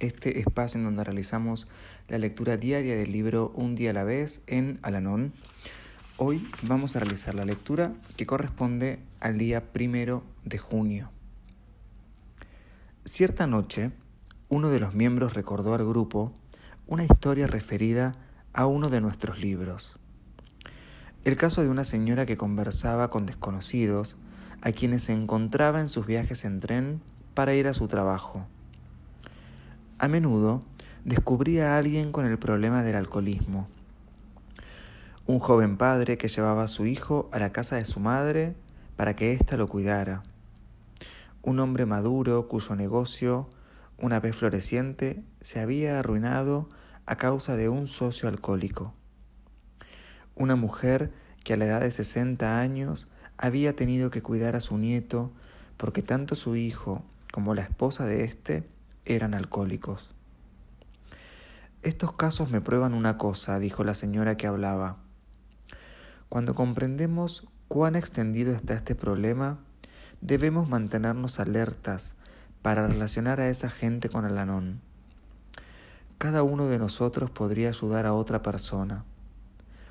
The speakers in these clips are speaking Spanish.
este espacio en donde realizamos la lectura diaria del libro Un día a la vez en Alanón. Hoy vamos a realizar la lectura que corresponde al día primero de junio. Cierta noche, uno de los miembros recordó al grupo una historia referida a uno de nuestros libros. El caso de una señora que conversaba con desconocidos a quienes se encontraba en sus viajes en tren para ir a su trabajo. A menudo descubría a alguien con el problema del alcoholismo un joven padre que llevaba a su hijo a la casa de su madre para que ésta lo cuidara. Un hombre maduro cuyo negocio, una vez floreciente, se había arruinado a causa de un socio alcohólico. Una mujer que a la edad de 60 años había tenido que cuidar a su nieto porque tanto su hijo como la esposa de éste eran alcohólicos. Estos casos me prueban una cosa, dijo la señora que hablaba. Cuando comprendemos cuán extendido está este problema, debemos mantenernos alertas para relacionar a esa gente con el anón. Cada uno de nosotros podría ayudar a otra persona,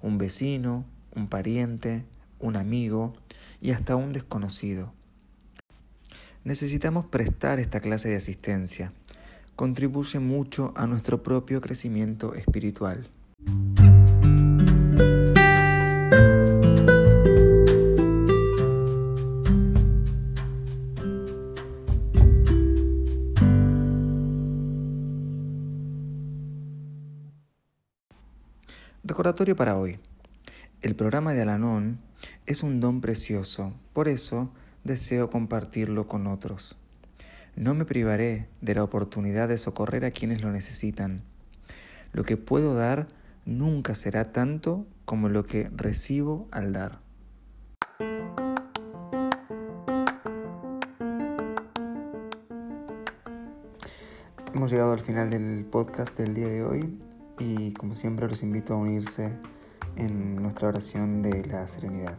un vecino, un pariente, un amigo y hasta un desconocido. Necesitamos prestar esta clase de asistencia. Contribuye mucho a nuestro propio crecimiento espiritual. Recordatorio para hoy. El programa de Alanón es un don precioso, por eso deseo compartirlo con otros. No me privaré de la oportunidad de socorrer a quienes lo necesitan. Lo que puedo dar nunca será tanto como lo que recibo al dar. Hemos llegado al final del podcast del día de hoy y como siempre los invito a unirse en nuestra oración de la serenidad.